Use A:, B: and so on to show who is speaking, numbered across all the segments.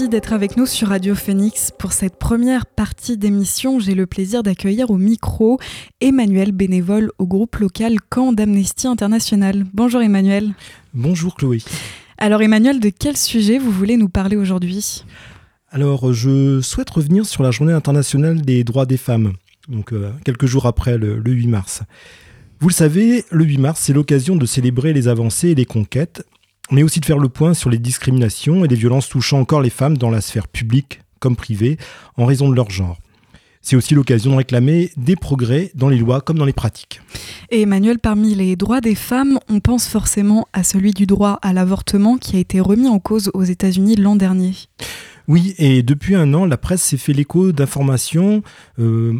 A: Merci d'être avec nous sur Radio Phoenix. Pour cette première partie d'émission, j'ai le plaisir d'accueillir au micro Emmanuel, bénévole au groupe local Camp d'Amnesty International. Bonjour Emmanuel.
B: Bonjour Chloé.
A: Alors Emmanuel, de quel sujet vous voulez nous parler aujourd'hui?
B: Alors je souhaite revenir sur la journée internationale des droits des femmes, donc euh, quelques jours après le, le 8 mars. Vous le savez, le 8 mars, c'est l'occasion de célébrer les avancées et les conquêtes mais aussi de faire le point sur les discriminations et les violences touchant encore les femmes dans la sphère publique comme privée en raison de leur genre. C'est aussi l'occasion de réclamer des progrès dans les lois comme dans les pratiques.
A: Et Emmanuel, parmi les droits des femmes, on pense forcément à celui du droit à l'avortement qui a été remis en cause aux États-Unis l'an dernier.
B: Oui, et depuis un an, la presse s'est fait l'écho d'informations euh,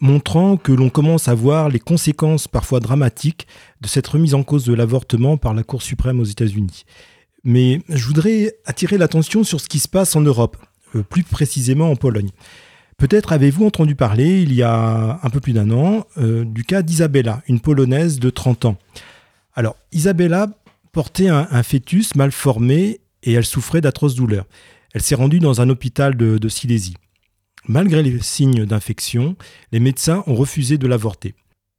B: montrant que l'on commence à voir les conséquences parfois dramatiques de cette remise en cause de l'avortement par la Cour suprême aux États-Unis. Mais je voudrais attirer l'attention sur ce qui se passe en Europe, euh, plus précisément en Pologne. Peut-être avez-vous entendu parler, il y a un peu plus d'un an, euh, du cas d'Isabella, une Polonaise de 30 ans. Alors, Isabella portait un, fœtus mal formé et elle souffrait d'atroces douleurs. Elle s'est rendue dans un hôpital de Silésie. Malgré les signes d'infection, les médecins ont refusé de l'avorter.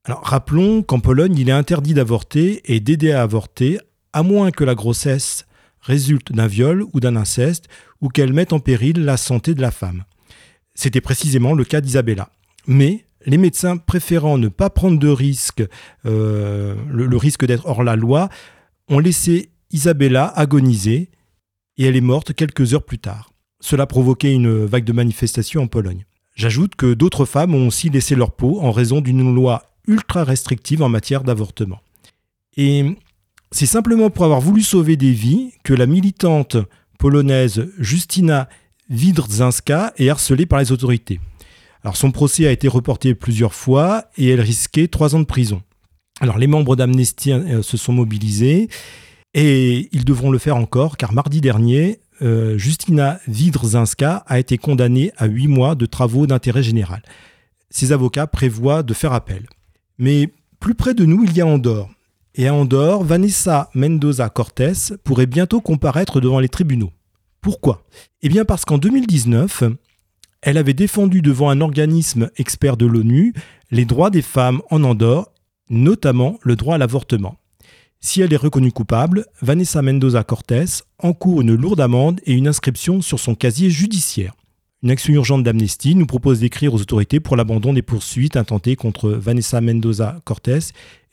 B: Rappelons qu'en Pologne, il est interdit d'avorter et d'aider à avorter, à moins que la grossesse résulte d'un viol ou d'un inceste, ou qu'elle mette en péril la santé de la femme. C'était précisément le cas d'Isabella. Mais les médecins préférant ne pas prendre de risque, euh, le risque d'être hors la loi, ont laissé Isabella agoniser et elle est morte quelques heures plus tard. Cela a provoqué une vague de manifestations en Pologne. J'ajoute que d'autres femmes ont aussi laissé leur peau en raison d'une loi ultra restrictive en matière d'avortement. Et c'est simplement pour avoir voulu sauver des vies que la militante polonaise Justina Widrzinska est harcelée par les autorités. Alors son procès a été reporté plusieurs fois et elle risquait trois ans de prison. Alors les membres d'Amnesty euh, se sont mobilisés et ils devront le faire encore car mardi dernier, euh, Justina Widrzinska a été condamnée à huit mois de travaux d'intérêt général. Ses avocats prévoient de faire appel. Mais plus près de nous, il y a Andorre. Et à Andorre, Vanessa Mendoza Cortés pourrait bientôt comparaître devant les tribunaux. Pourquoi? Eh bien parce qu'en 2019, elle avait défendu devant un organisme expert de l'ONU les droits des femmes en Andorre, notamment le droit à l'avortement. Si elle est reconnue coupable, Vanessa Mendoza Cortés encourt une lourde amende et une inscription sur son casier judiciaire. Une action urgente d'Amnesty nous propose d'écrire aux autorités pour l'abandon des poursuites intentées contre Vanessa Mendoza Cortés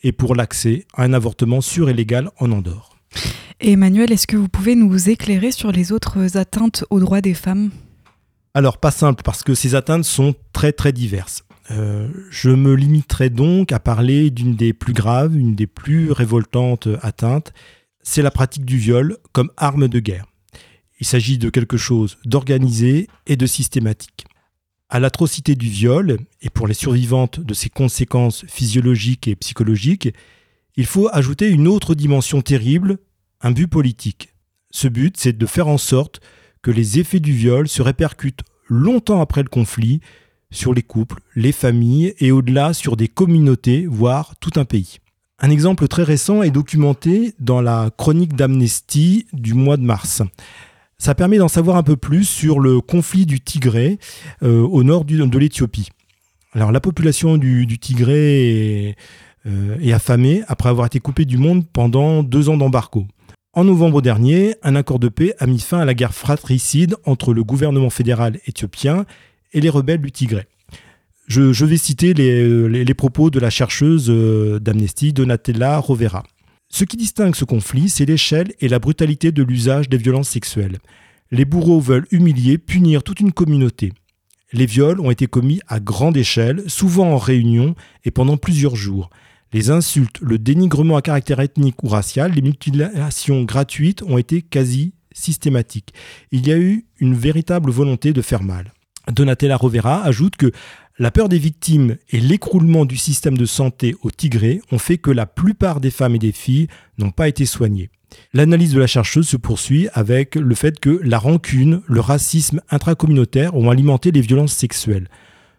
B: et pour l'accès à un avortement sûr et légal en Andorre.
A: Emmanuel, est-ce que vous pouvez nous éclairer sur les autres atteintes aux droits des femmes?
B: Alors, pas simple, parce que ces atteintes sont très très diverses. Euh, je me limiterai donc à parler d'une des plus graves, une des plus révoltantes atteintes, c'est la pratique du viol comme arme de guerre. Il s'agit de quelque chose d'organisé et de systématique. À l'atrocité du viol, et pour les survivantes de ses conséquences physiologiques et psychologiques, il faut ajouter une autre dimension terrible, un but politique. Ce but, c'est de faire en sorte que les effets du viol se répercutent longtemps après le conflit sur les couples, les familles et au-delà sur des communautés, voire tout un pays. Un exemple très récent est documenté dans la chronique d'Amnesty du mois de mars. Ça permet d'en savoir un peu plus sur le conflit du Tigré euh, au nord de l'Éthiopie. Alors la population du, Tigré euh, est, affamée après avoir été coupée du monde pendant deux ans d'embargo. En novembre dernier, un accord de paix a mis fin à la guerre fratricide entre le gouvernement fédéral éthiopien et les rebelles du Tigré. Je, vais citer les, propos de la chercheuse euh, d'Amnesty, Donatella Rovera. Ce qui distingue ce conflit, c'est l'échelle et la brutalité de l'usage des violences sexuelles. Les bourreaux veulent humilier, punir toute une communauté. Les viols ont été commis à grande échelle, souvent en réunion et pendant plusieurs jours. Les insultes, le dénigrement à caractère ethnique ou racial, les mutilations gratuites ont été quasi systématiques. Il y a eu une véritable volonté de faire mal. Donatella Rovera ajoute que la peur des victimes et l'écroulement du système de santé au Tigré ont fait que la plupart des femmes et des filles n'ont pas été soignées. L'analyse de la chercheuse se poursuit avec le fait que la rancune, le racisme intracommunautaire ont alimenté les violences sexuelles.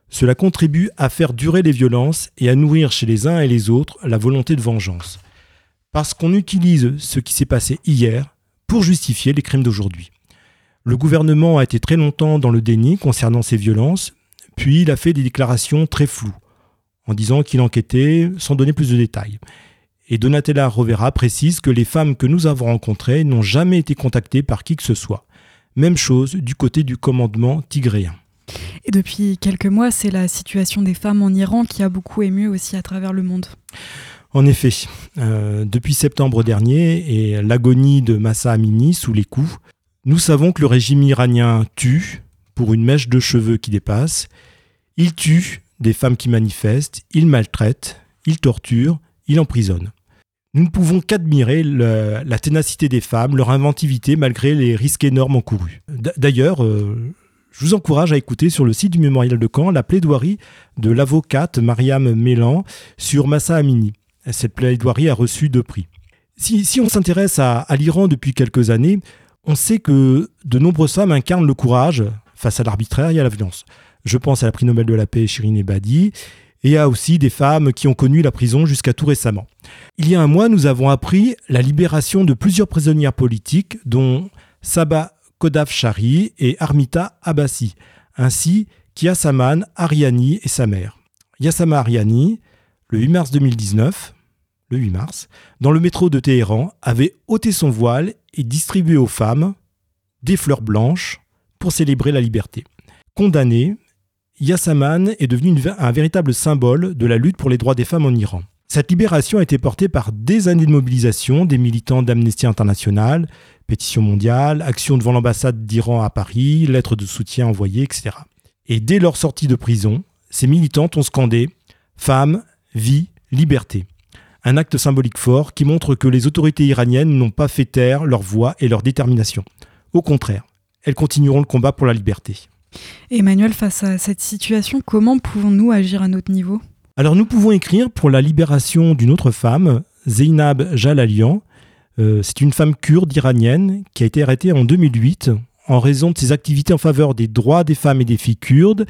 B: Cela contribue à faire durer les violences et à nourrir chez les uns et les autres la volonté de vengeance. Parce qu'on utilise ce qui s'est passé hier pour justifier les crimes d'aujourd'hui. Le gouvernement a été très longtemps dans le déni concernant ces violences, puis il a fait des déclarations très floues, en disant qu'il enquêtait sans donner plus de détails. Et Donatella Rovera précise que les femmes que nous avons rencontrées n'ont jamais été contactées par qui que ce soit. Même chose du côté du commandement tigréen.
A: Et depuis quelques mois, c'est la situation des femmes en Iran qui a beaucoup ému aussi à travers le monde.
B: En effet, euh, depuis septembre dernier et l'agonie de Massa Amini sous les coups, nous savons que le régime iranien tue pour une mèche de cheveux qui dépasse, il tue des femmes qui manifestent, il maltraite, il torture, il emprisonne. Nous ne pouvons qu'admirer la ténacité des femmes, leur inventivité malgré les risques énormes encourus. D'ailleurs, euh, je vous encourage à écouter sur le site du mémorial de Caen la plaidoirie de l'avocate Mariam Mélan sur Massa Amini. Cette plaidoirie a reçu deux prix. Si, on s'intéresse à, l'Iran depuis quelques années, on sait que de nombreuses femmes incarnent le courage face à l'arbitraire et à la violence. Je pense à la prix Nobel de la paix Shirin Ebadi et à aussi des femmes qui ont connu la prison jusqu'à tout récemment. Il y a un mois, nous avons appris la libération de plusieurs prisonnières politiques, dont Sabah Kodaf Shari et Armita Abbasi, ainsi qu'Yassaman Ariani et sa mère. Yassama Ariani, le 8 mars 2019, le 8 mars, dans le métro de Téhéran, avait ôté son voile et distribué aux femmes des fleurs blanches pour célébrer la liberté. Condamné, Yassaman est devenu un véritable symbole de la lutte pour les droits des femmes en Iran. Cette libération a été portée par des années de mobilisation des militants d'Amnesty International, pétition mondiale, action devant l'ambassade d'Iran à Paris, lettres de soutien envoyées, etc. Et dès leur sortie de prison, ces militantes ont scandé Femmes, vie, liberté. Un acte symbolique fort qui montre que les autorités iraniennes n'ont pas fait taire leur voix et leur détermination. Au contraire, elles continueront le combat pour la liberté.
A: Emmanuel, face à cette situation, comment pouvons-nous agir à notre niveau?
B: Alors nous pouvons écrire pour la libération d'une autre femme, Zeynab Jalalian, euh, c'est une femme kurde iranienne qui a été arrêtée en 2008 en raison de ses activités en faveur des droits des femmes et des filles kurdes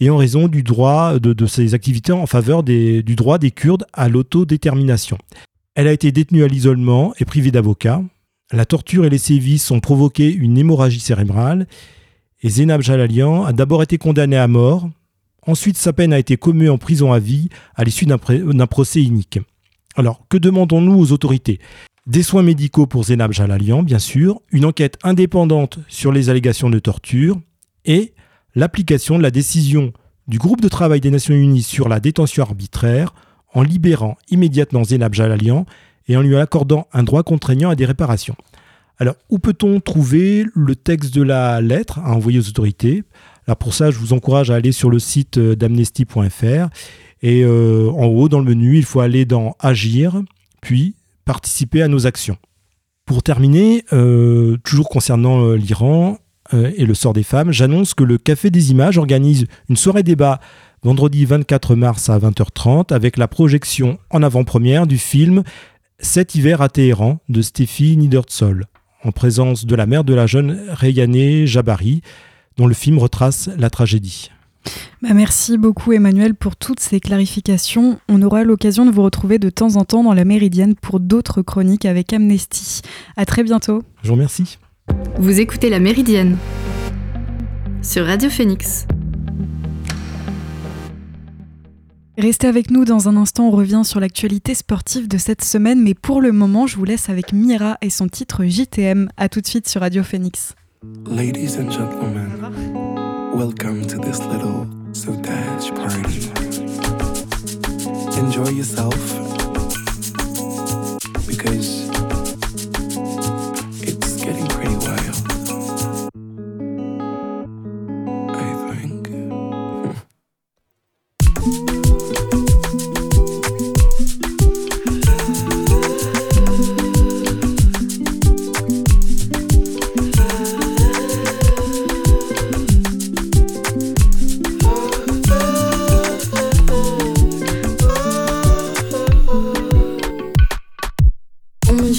B: et en raison du droit de, ses activités en faveur du droit des Kurdes à l'autodétermination. Elle a été détenue à l'isolement et privée d'avocat. La torture et les sévices ont provoqué une hémorragie cérébrale et Zénab Jalalian a d'abord été condamnée à mort. Ensuite, sa peine a été commue en prison à vie à l'issue d'un procès inique. Alors, que demandons-nous aux autorités? Des soins médicaux pour Zénab Jalalian, bien sûr, une enquête indépendante sur les allégations de torture et l'application de la décision du groupe de travail des Nations Unies sur la détention arbitraire en libérant immédiatement Zénab Jalalian et en lui accordant un droit contraignant à des réparations. Alors, où peut-on trouver le texte de la lettre à envoyer aux autorités? Alors pour ça, je vous encourage à aller sur le site euh, d'amnesty.fr et euh, en haut dans le menu, il faut aller dans Agir, puis participer à nos actions. Pour terminer, euh, toujours concernant l'Iran et le sort des femmes, j'annonce que le Café des Images organise une soirée débat vendredi 24 mars à 20h30 avec la projection en avant-première du film Cet hiver à Téhéran de Steffi Niederzoll, en présence de la mère de la jeune Rayane Jabari, dont le film retrace la tragédie.
A: Bah, merci beaucoup Emmanuel pour toutes ces clarifications. On aura l'occasion de vous retrouver de temps en temps dans la Méridienne pour d'autres chroniques avec Amnesty. À très bientôt.
B: Je vous remercie.
C: Vous écoutez la Méridienne sur Radio Phoenix.
A: Restez avec nous dans un instant, on revient sur l'actualité sportive de cette semaine, mais pour le moment, je vous laisse avec Mira et son titre JTM. A tout de suite sur Radio Phoenix.
D: Ladies and gentlemen, welcome to this little party. Enjoy yourself because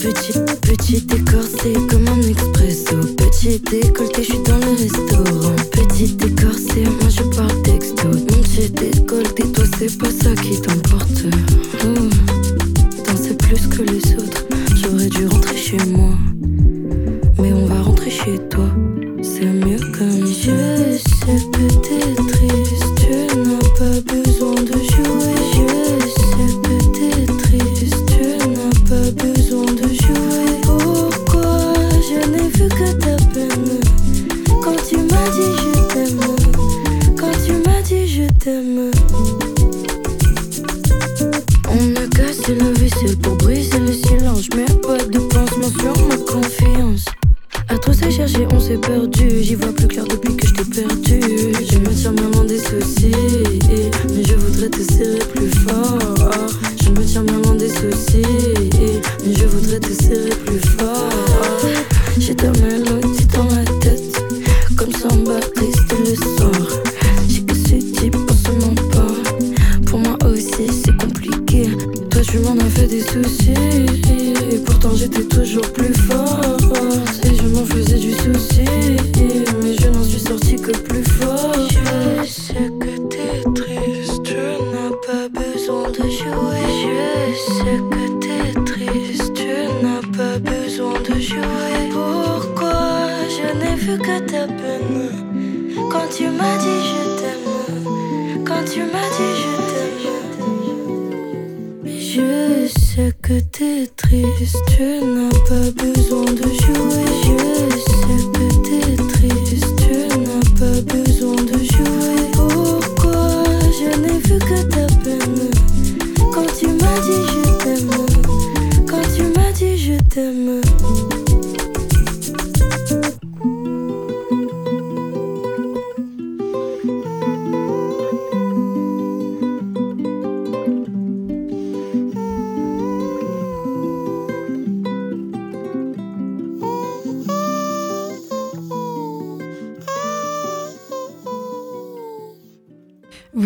E: Petit, petit écorcé comme un expresso. Petit décolleté, je suis dans le restaurant. Petit écorcé, moi je parle texto. Mon petit décolleté, toi c'est pas ça qui t'emporte. Oh, Danser plus que les autres, j'aurais dû rentrer chez moi. Mais on va rentrer chez toi,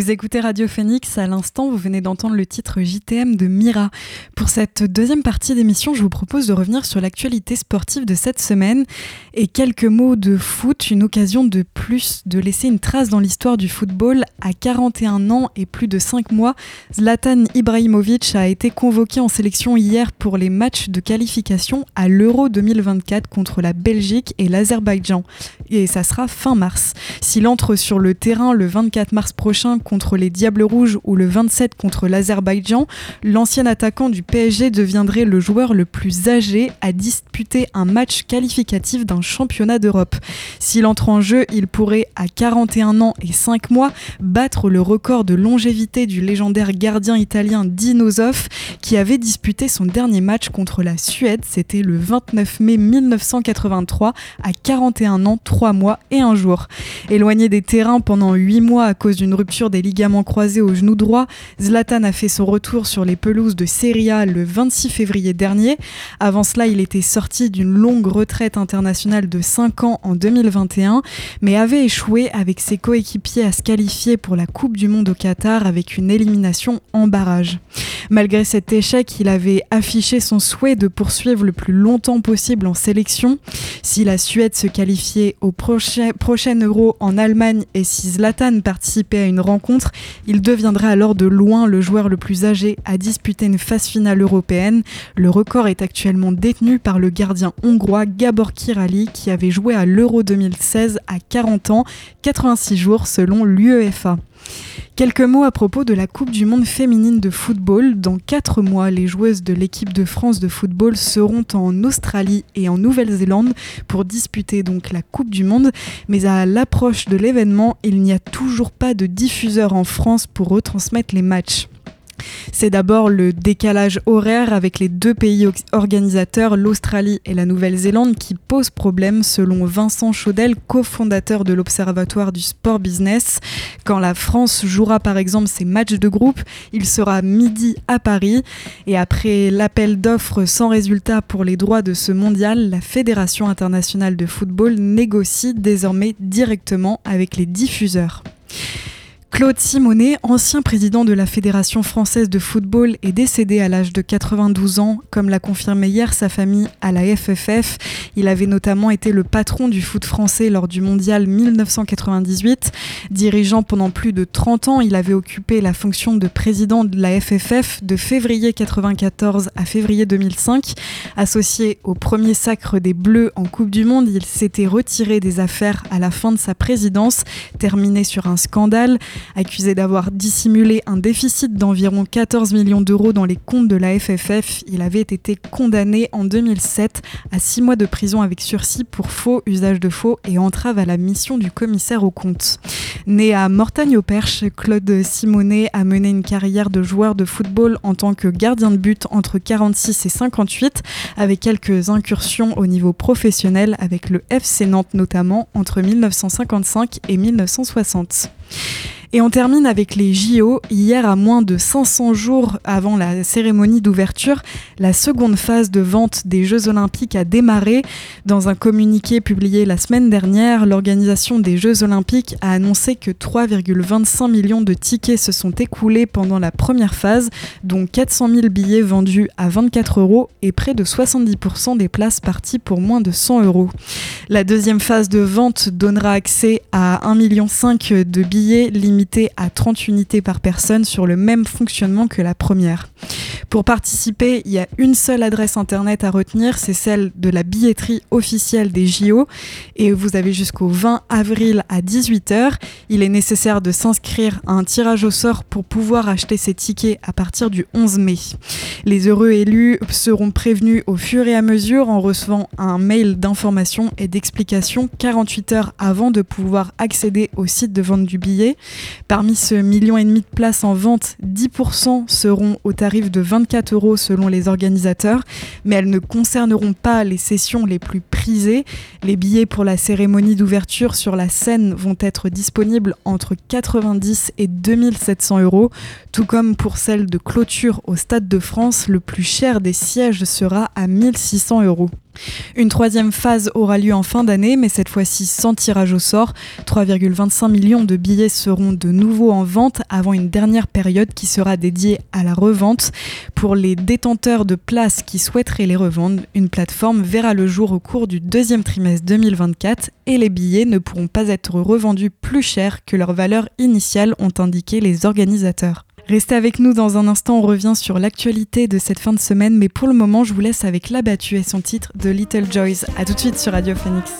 A: Vous écoutez Radio Phoenix, à l'instant vous venez d'entendre le titre JTM de Mira. Pour cette deuxième partie d'émission, je vous propose de revenir sur l'actualité sportive de cette semaine et quelques mots de foot, une occasion de plus de laisser une trace dans l'histoire du football. À 41 ans et plus de 5 mois, Zlatan Ibrahimovic a été convoqué en sélection hier pour les matchs de qualification à l'Euro 2024 contre la Belgique et l'Azerbaïdjan. Et ça sera fin mars. S'il entre sur le terrain le 24 mars prochain les Diables Rouges ou le 27 contre l'Azerbaïdjan, l'ancien attaquant du PSG deviendrait le joueur le plus âgé à disputer un match qualificatif d'un championnat d'Europe. S'il entre en jeu, il pourrait, à 41 ans et 5 mois, battre le record de longévité du légendaire gardien italien Dino qui avait disputé son dernier match contre la Suède. C'était le 29 mai 1983, à 41 ans, 3 mois et 1 jour. Éloigné des terrains pendant 8 mois à cause d'une rupture des ligaments croisés au genou droit, Zlatan a fait son retour sur les pelouses de Serie A le 26 février dernier. Avant cela, il était sorti d'une longue retraite internationale de 5 ans en 2021, mais avait échoué avec ses coéquipiers à se qualifier pour la Coupe du Monde au Qatar avec une élimination en barrage. Malgré cet échec, il avait affiché son souhait de poursuivre le plus longtemps possible en sélection. Si la Suède se qualifiait au prochain, prochain Euro en Allemagne et si Zlatan participait à une rencontre, il deviendrait alors de loin le joueur le plus âgé à disputer une phase finale européenne. Le record est actuellement détenu par le gardien hongrois Gabor Kirali qui avait joué à l'Euro 2016 à 40 ans, 86 jours selon l'UEFA. Quelques mots à propos de la Coupe du Monde féminine de football. Dans 4 mois, les joueuses de l'équipe de France de football seront en Australie et en Nouvelle-Zélande pour disputer donc la Coupe du Monde. Mais à l'approche de l'événement, il n'y a toujours pas de diffuseur en France pour retransmettre les matchs. C'est d'abord le décalage horaire avec les deux pays organisateurs, l'Australie et la Nouvelle-Zélande, qui pose problème selon Vincent Chaudel, cofondateur de l'Observatoire du Sport Business. Quand la France jouera par exemple ses matchs de groupe, il sera midi à Paris. Et après l'appel d'offres sans résultat pour les droits de ce mondial, la Fédération internationale de football négocie désormais directement avec les diffuseurs. Claude Simonet, ancien président de la Fédération française de football, est décédé à l'âge de 92 ans, comme l'a confirmé hier sa famille à la FFF. Il avait notamment été le patron du foot français lors du mondial 1998. Dirigeant pendant plus de 30 ans, il avait occupé la fonction de président de la FFF de février 1994 à février 2005. Associé au premier sacre des Bleus en Coupe du Monde, il s'était retiré des affaires à la fin de sa présidence, terminé sur un scandale. Accusé d'avoir dissimulé un déficit d'environ 14 millions d'euros dans les comptes de la FFF, il avait été condamné en 2007 à 6 mois de prison avec sursis pour faux, usage de faux et entrave à la mission du commissaire aux comptes. Né à Mortagne-au-Perche, Claude Simonet a mené une carrière de joueur de football en tant que gardien de but entre 46 et 58, avec quelques incursions au niveau professionnel avec le FC Nantes notamment entre 1955 et 1960. Et on termine avec les JO. Hier, à moins de 500 jours avant la cérémonie d'ouverture, la seconde phase de vente des Jeux Olympiques a démarré. Dans un communiqué publié la semaine dernière, l'organisation des Jeux Olympiques a annoncé que 3,25 millions de tickets se sont écoulés pendant la première phase, dont 400 000 billets vendus à 24 euros et près de 70% des places parties pour moins de 100 euros. La deuxième phase de vente donnera accès à 1,5 million de billets limités à 30 unités par personne sur le même fonctionnement que la première. Pour participer, il y a une seule adresse internet à retenir, c'est celle de la billetterie officielle des JO et vous avez jusqu'au 20 avril à 18h. Il est nécessaire de s'inscrire à un tirage au sort pour pouvoir acheter ces tickets à partir du 11 mai. Les heureux élus seront prévenus au fur et à mesure en recevant un mail d'information et d'explication 48 heures avant de pouvoir accéder au site de vente du billet. Parmi ce million et demi de places en vente, 10% seront au tarif de 24 euros selon les organisateurs, mais elles ne concerneront pas les sessions les plus prisées. Les billets pour la cérémonie d'ouverture sur la scène vont être disponibles entre 90 et 2700 euros, tout comme pour celle de clôture au Stade de France, le plus cher des sièges sera à 1600 euros. Une troisième phase aura lieu en fin d'année, mais cette fois-ci sans tirage au sort. 3,25 millions de billets seront de nouveau en vente avant une dernière période qui sera dédiée à la revente. Pour les détenteurs de places qui souhaiteraient les revendre, une plateforme verra le jour au cours du deuxième trimestre 2024 et les billets ne pourront pas être revendus plus cher que leur valeur initiale ont indiqué les organisateurs. Restez avec nous dans un instant, on revient sur l'actualité de cette fin de semaine, mais pour le moment, je vous laisse avec l'abattu et son titre de Little Joys. A tout de suite sur Radio Phoenix.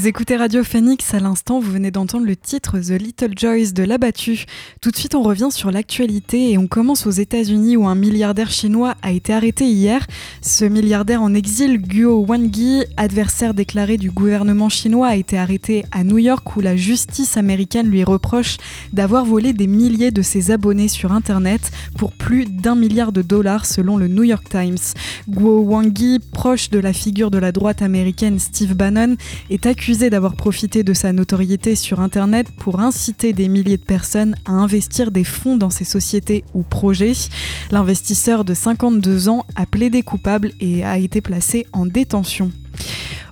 A: Vous écoutez Radio Phoenix, à l'instant vous venez d'entendre le titre The Little Joyce de l'abattu. Tout de suite on revient sur l'actualité et on commence aux États-Unis où un milliardaire chinois a été arrêté hier. Ce milliardaire en exil, Guo Wangi, adversaire déclaré du gouvernement chinois, a été arrêté à New York où la justice américaine lui reproche d'avoir volé des milliers de ses abonnés sur Internet pour plus d'un milliard de dollars selon le New York Times. Guo Wangi, proche de la figure de la droite américaine Steve Bannon, est accusé d'avoir profité de sa notoriété sur Internet pour inciter des milliers de personnes à investir des fonds dans ses sociétés ou projets. L'investisseur de 52 ans a plaidé coupable et a été placé en détention.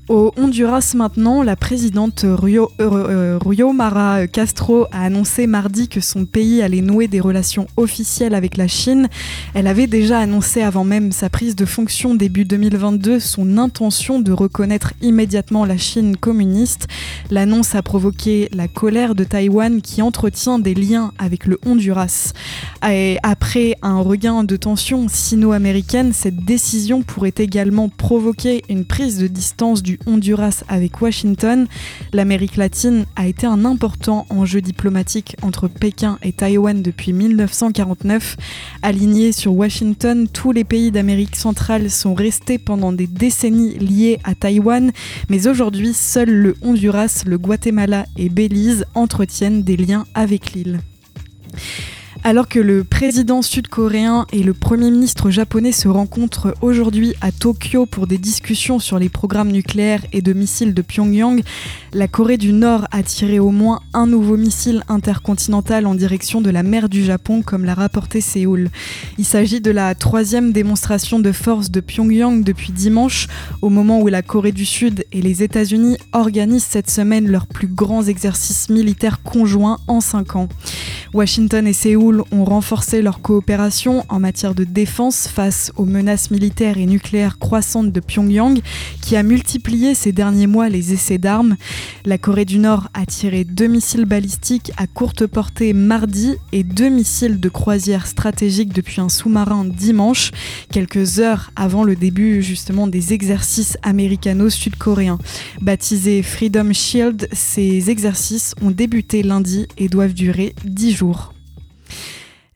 A: Au Honduras maintenant, la présidente Rio, euh, euh, Mara Castro a annoncé mardi que son pays allait nouer des relations officielles avec la Chine. Elle avait déjà annoncé avant même sa prise de fonction début 2022 son intention de reconnaître immédiatement la Chine communiste. L'annonce a provoqué la colère de Taïwan qui entretient des liens avec le Honduras. Après un regain de tension sino-américaine, cette décision pourrait également provoquer une prise de distance du Honduras avec Washington, l'Amérique latine a été un important enjeu diplomatique entre Pékin et Taïwan depuis 1949. Alignés sur Washington, tous les pays d'Amérique centrale sont restés pendant des décennies liés à Taïwan, mais aujourd'hui, seuls le Honduras, le Guatemala et Belize entretiennent des liens avec l'île. Alors que le président sud-coréen et le premier ministre japonais se rencontrent aujourd'hui à Tokyo pour des discussions sur les programmes nucléaires et de missiles de Pyongyang, la Corée du Nord a tiré au moins un nouveau missile intercontinental en direction de la mer du Japon, comme l'a rapporté Séoul. Il s'agit de la troisième démonstration de force de Pyongyang depuis dimanche, au moment où la Corée du Sud et les États-Unis organisent cette semaine leurs plus grands exercices militaires conjoints en cinq ans. Washington et Séoul ont renforcé leur coopération en matière de défense face aux menaces militaires et nucléaires croissantes de Pyongyang, qui a multiplié ces derniers mois les essais d'armes. La Corée du Nord a tiré deux missiles balistiques à courte portée mardi et deux missiles de croisière stratégique depuis un sous-marin dimanche, quelques heures avant le début justement des exercices américano-sud-coréens. Baptisés Freedom Shield, ces exercices ont débuté lundi et doivent durer dix jours.